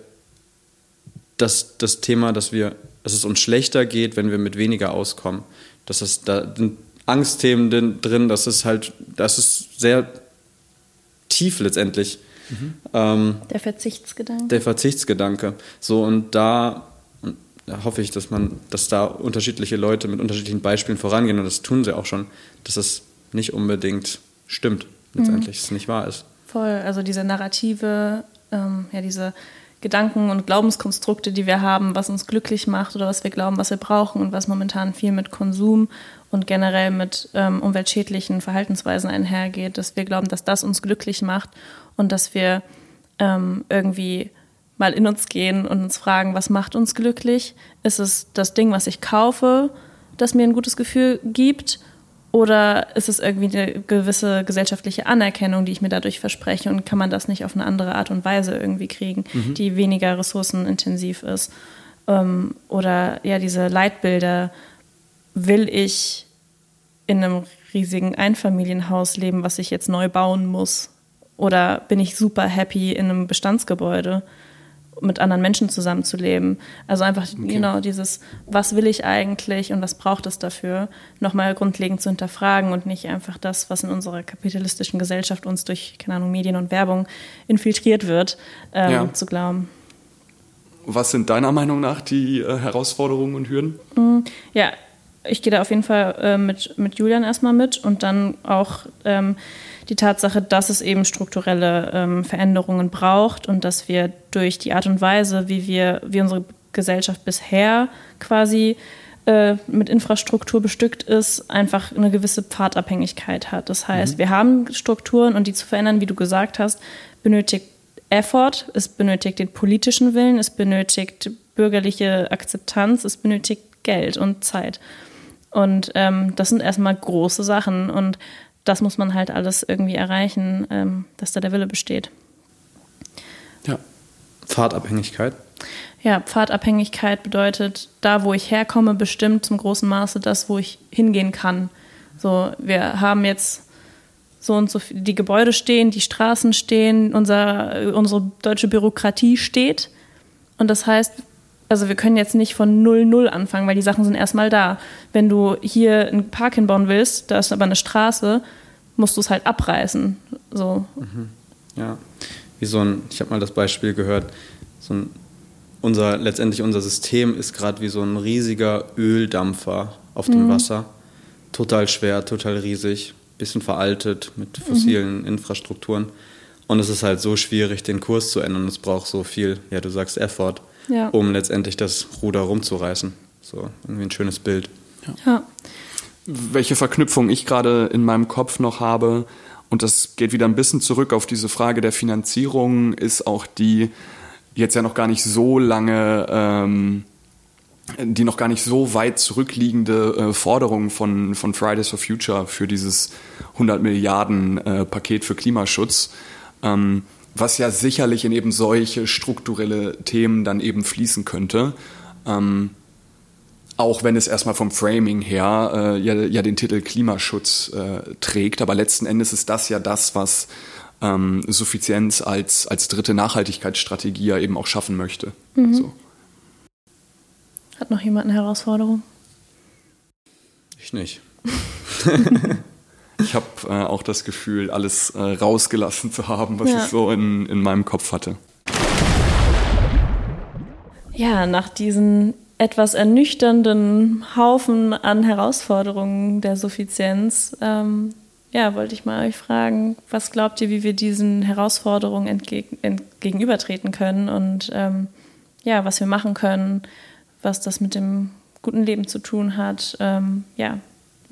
das, das Thema, dass wir dass es uns schlechter geht, wenn wir mit weniger auskommen. Das ist da sind Angstthemen drin, das ist halt, das ist sehr tief letztendlich. Mhm. Ähm, der Verzichtsgedanke. Der Verzichtsgedanke. So und da, und da hoffe ich, dass man, dass da unterschiedliche Leute mit unterschiedlichen Beispielen vorangehen und das tun sie auch schon, dass es nicht unbedingt stimmt, letztendlich, mhm. dass es nicht wahr ist. Voll, also diese Narrative, ähm, ja, diese Gedanken und Glaubenskonstrukte, die wir haben, was uns glücklich macht oder was wir glauben, was wir brauchen und was momentan viel mit Konsum und generell mit ähm, umweltschädlichen Verhaltensweisen einhergeht, dass wir glauben, dass das uns glücklich macht und dass wir ähm, irgendwie mal in uns gehen und uns fragen, was macht uns glücklich? Ist es das Ding, was ich kaufe, das mir ein gutes Gefühl gibt? Oder ist es irgendwie eine gewisse gesellschaftliche Anerkennung, die ich mir dadurch verspreche? Und kann man das nicht auf eine andere Art und Weise irgendwie kriegen, mhm. die weniger ressourcenintensiv ist? Ähm, oder ja, diese Leitbilder, will ich in einem riesigen Einfamilienhaus leben, was ich jetzt neu bauen muss? Oder bin ich super happy in einem Bestandsgebäude? Mit anderen Menschen zusammenzuleben. Also einfach okay. genau dieses, was will ich eigentlich und was braucht es dafür, nochmal grundlegend zu hinterfragen und nicht einfach das, was in unserer kapitalistischen Gesellschaft uns durch, keine Ahnung, Medien und Werbung infiltriert wird, ähm, ja. zu glauben. Was sind deiner Meinung nach die äh, Herausforderungen und Hürden? Mm, ja, ich gehe da auf jeden Fall äh, mit, mit Julian erstmal mit und dann auch ähm, die Tatsache, dass es eben strukturelle ähm, Veränderungen braucht und dass wir durch die Art und Weise, wie wir, wie unsere Gesellschaft bisher quasi äh, mit Infrastruktur bestückt ist, einfach eine gewisse Pfadabhängigkeit hat. Das heißt, mhm. wir haben Strukturen und die zu verändern, wie du gesagt hast, benötigt Effort, es benötigt den politischen Willen, es benötigt bürgerliche Akzeptanz, es benötigt Geld und Zeit. Und ähm, das sind erstmal große Sachen und das muss man halt alles irgendwie erreichen, ähm, dass da der Wille besteht. Ja, Pfadabhängigkeit. Ja, Pfadabhängigkeit bedeutet, da wo ich herkomme, bestimmt zum großen Maße das, wo ich hingehen kann. So, wir haben jetzt so und so viel, die Gebäude stehen, die Straßen stehen, unser, unsere deutsche Bürokratie steht. Und das heißt, also wir können jetzt nicht von null null anfangen, weil die Sachen sind erstmal da. Wenn du hier einen Park hinbauen willst, da ist aber eine Straße, musst du es halt abreißen. So. Mhm. Ja, wie so ein, ich habe mal das Beispiel gehört, so ein, unser, letztendlich unser System ist gerade wie so ein riesiger Öldampfer auf dem mhm. Wasser. Total schwer, total riesig, bisschen veraltet mit fossilen mhm. Infrastrukturen. Und es ist halt so schwierig, den Kurs zu ändern. Es braucht so viel, ja, du sagst Effort ja. um letztendlich das Ruder rumzureißen. So irgendwie ein schönes Bild. Ja. ja. Welche Verknüpfung ich gerade in meinem Kopf noch habe, und das geht wieder ein bisschen zurück auf diese Frage der Finanzierung, ist auch die jetzt ja noch gar nicht so lange, ähm, die noch gar nicht so weit zurückliegende äh, Forderung von, von Fridays for Future für dieses 100 Milliarden äh, Paket für Klimaschutz. Ähm, was ja sicherlich in eben solche strukturelle Themen dann eben fließen könnte. Ähm, auch wenn es erstmal vom Framing her äh, ja, ja, den Titel Klimaschutz äh, trägt, aber letzten Endes ist das ja das, was ähm, Suffizienz als, als dritte Nachhaltigkeitsstrategie ja eben auch schaffen möchte. Mhm. So. Hat noch jemand eine Herausforderung? Ich nicht. ich habe äh, auch das Gefühl, alles äh, rausgelassen zu haben, was ja. ich so in, in meinem Kopf hatte. Ja, nach diesen etwas ernüchternden Haufen an Herausforderungen der Suffizienz, ähm, ja, wollte ich mal euch fragen, was glaubt ihr, wie wir diesen Herausforderungen entgegen, entgegenübertreten können und ähm, ja, was wir machen können, was das mit dem guten Leben zu tun hat. Ähm, ja,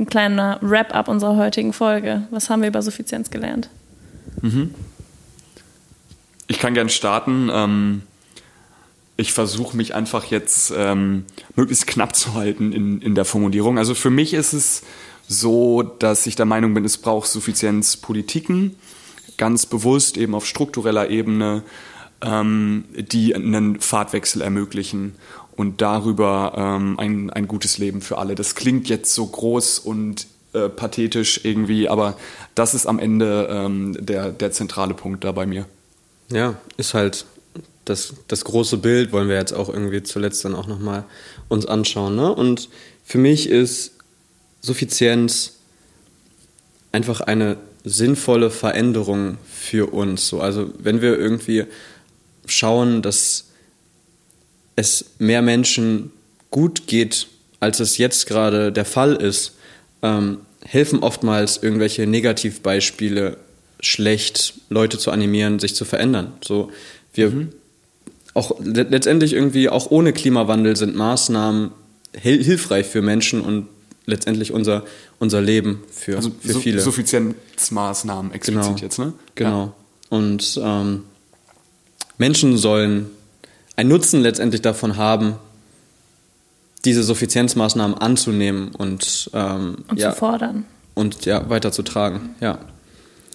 ein kleiner Wrap-up unserer heutigen Folge. Was haben wir über Suffizienz gelernt? Mhm. Ich kann gern starten. Ähm, ich versuche mich einfach jetzt ähm, möglichst knapp zu halten in, in der Formulierung. Also für mich ist es so, dass ich der Meinung bin, es braucht Suffizienzpolitiken, ganz bewusst eben auf struktureller Ebene, ähm, die einen Fahrtwechsel ermöglichen und darüber ähm, ein, ein gutes Leben für alle. Das klingt jetzt so groß und äh, pathetisch irgendwie, aber das ist am Ende ähm, der, der zentrale Punkt da bei mir. Ja, ist halt das, das große Bild, wollen wir jetzt auch irgendwie zuletzt dann auch nochmal uns anschauen. Ne? Und für mich ist Suffizienz einfach eine sinnvolle Veränderung für uns. So, also wenn wir irgendwie schauen, dass es mehr Menschen gut geht, als es jetzt gerade der Fall ist, ähm, helfen oftmals irgendwelche Negativbeispiele schlecht, Leute zu animieren, sich zu verändern. So, wir mhm. auch letztendlich irgendwie auch ohne Klimawandel sind Maßnahmen hil hilfreich für Menschen und letztendlich unser, unser Leben für, also für viele. Suffizienzmaßnahmen explizit genau. jetzt, ne? Genau. Ja. Und ähm, Menschen sollen einen Nutzen letztendlich davon haben, diese Suffizienzmaßnahmen anzunehmen und, ähm, und ja, zu fordern. Und ja, weiterzutragen, ja.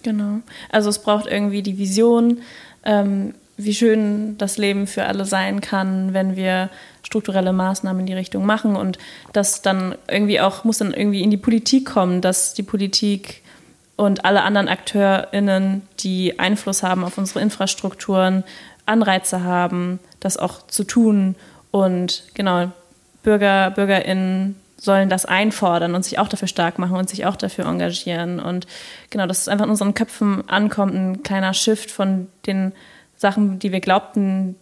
Genau. Also es braucht irgendwie die Vision, ähm, wie schön das Leben für alle sein kann, wenn wir strukturelle Maßnahmen in die Richtung machen und das dann irgendwie auch, muss dann irgendwie in die Politik kommen, dass die Politik und alle anderen AkteurInnen, die Einfluss haben auf unsere Infrastrukturen, Anreize haben, das auch zu tun. Und genau, Bürger, BürgerInnen sollen das einfordern und sich auch dafür stark machen und sich auch dafür engagieren. Und genau, dass es einfach in unseren Köpfen ankommt, ein kleiner Shift von den Sachen, die wir glaubten,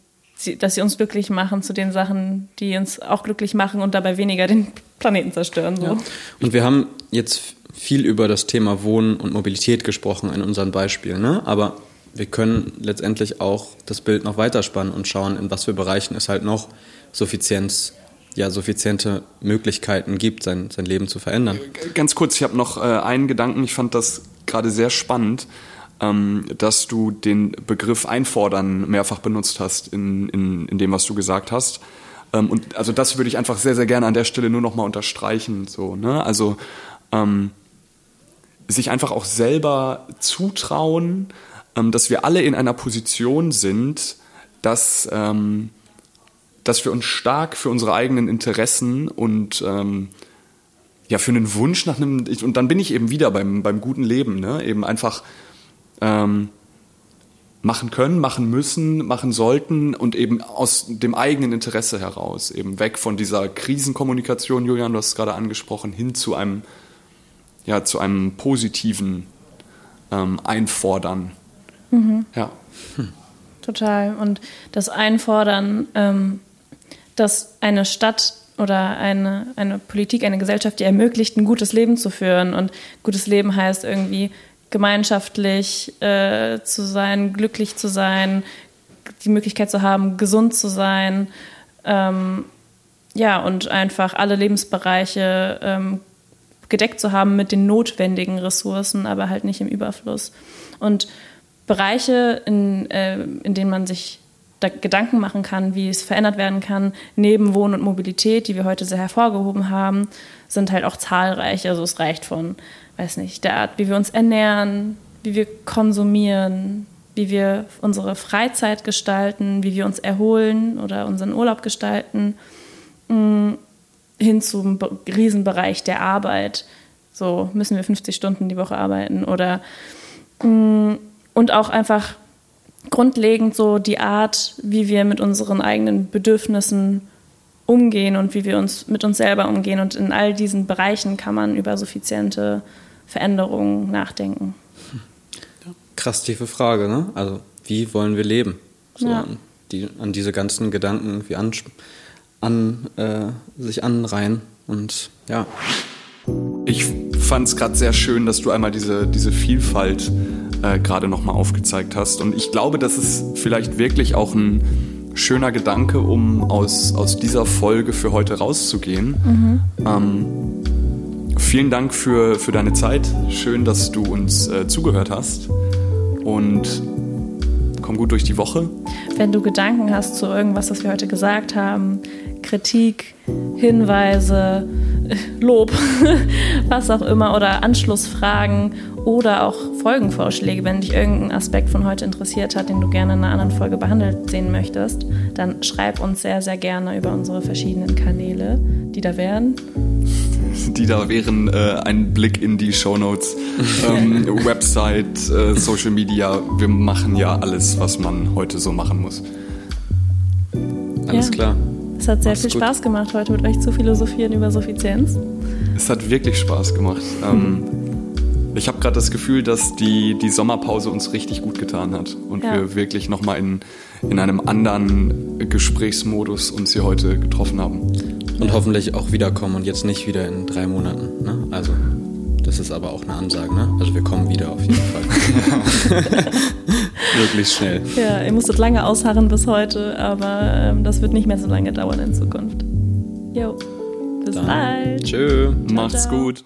dass sie uns glücklich machen zu den Sachen, die uns auch glücklich machen und dabei weniger den Planeten zerstören. So. Ja. Und wir haben jetzt viel über das Thema Wohnen und Mobilität gesprochen in unseren Beispielen, ne? aber wir können letztendlich auch das Bild noch weiterspannen und schauen, in was für Bereichen es halt noch Suffizienz ja, suffiziente Möglichkeiten gibt, sein, sein Leben zu verändern. Ganz kurz, ich habe noch äh, einen Gedanken, ich fand das gerade sehr spannend, ähm, dass du den Begriff einfordern mehrfach benutzt hast in, in, in dem, was du gesagt hast. Ähm, und also das würde ich einfach sehr, sehr gerne an der Stelle nur nochmal unterstreichen. So, ne? Also ähm, sich einfach auch selber zutrauen, ähm, dass wir alle in einer Position sind, dass, ähm, dass wir uns stark für unsere eigenen Interessen und ähm, ja, für einen Wunsch nach einem, und dann bin ich eben wieder beim, beim guten Leben, ne? eben einfach ähm, machen können, machen müssen, machen sollten und eben aus dem eigenen Interesse heraus, eben weg von dieser Krisenkommunikation, Julian, du hast es gerade angesprochen, hin zu einem, ja, zu einem positiven ähm, Einfordern Mhm. Ja. Hm. Total. Und das Einfordern, ähm, dass eine Stadt oder eine, eine Politik, eine Gesellschaft, die ermöglicht, ein gutes Leben zu führen. Und gutes Leben heißt irgendwie gemeinschaftlich äh, zu sein, glücklich zu sein, die Möglichkeit zu haben, gesund zu sein. Ähm, ja, und einfach alle Lebensbereiche ähm, gedeckt zu haben mit den notwendigen Ressourcen, aber halt nicht im Überfluss. Und Bereiche, in, äh, in denen man sich da Gedanken machen kann, wie es verändert werden kann, neben Wohnen und Mobilität, die wir heute sehr hervorgehoben haben, sind halt auch zahlreich. Also es reicht von, weiß nicht, der Art, wie wir uns ernähren, wie wir konsumieren, wie wir unsere Freizeit gestalten, wie wir uns erholen oder unseren Urlaub gestalten, mm, hin zum Riesenbereich der Arbeit. So müssen wir 50 Stunden die Woche arbeiten oder mm, und auch einfach grundlegend so die Art, wie wir mit unseren eigenen Bedürfnissen umgehen und wie wir uns mit uns selber umgehen. Und in all diesen Bereichen kann man über suffiziente Veränderungen nachdenken. Krass tiefe Frage, ne? Also wie wollen wir leben? So ja. an, die, an diese ganzen Gedanken wie an, an äh, sich anreihen und ja. Ich fand es gerade sehr schön, dass du einmal diese, diese Vielfalt äh, gerade nochmal aufgezeigt hast. Und ich glaube, das ist vielleicht wirklich auch ein schöner Gedanke, um aus, aus dieser Folge für heute rauszugehen. Mhm. Ähm, vielen Dank für, für deine Zeit. Schön, dass du uns äh, zugehört hast. Und komm gut durch die Woche. Wenn du Gedanken hast zu irgendwas, was wir heute gesagt haben, Kritik, Hinweise, Lob, was auch immer, oder Anschlussfragen oder auch Folgenvorschläge, wenn dich irgendein Aspekt von heute interessiert hat, den du gerne in einer anderen Folge behandelt sehen möchtest, dann schreib uns sehr, sehr gerne über unsere verschiedenen Kanäle, die da wären. Die da wären äh, ein Blick in die Shownotes, ähm, Website, äh, Social Media. Wir machen ja alles, was man heute so machen muss. Alles ja. klar. Es hat sehr Mach's viel gut. Spaß gemacht, heute mit euch zu philosophieren über Suffizienz. Es hat wirklich Spaß gemacht. Ähm, ich habe gerade das Gefühl, dass die, die Sommerpause uns richtig gut getan hat und ja. wir wirklich nochmal in, in einem anderen Gesprächsmodus uns hier heute getroffen haben. Und hoffentlich auch wiederkommen und jetzt nicht wieder in drei Monaten. Ne? Also, das ist aber auch eine Ansage. Ne? Also, wir kommen wieder auf jeden Fall. Wirklich schnell. Ja, ihr musstet lange ausharren bis heute, aber ähm, das wird nicht mehr so lange dauern in Zukunft. Jo, bis Dann. bald. Tschö, macht's ciao. gut.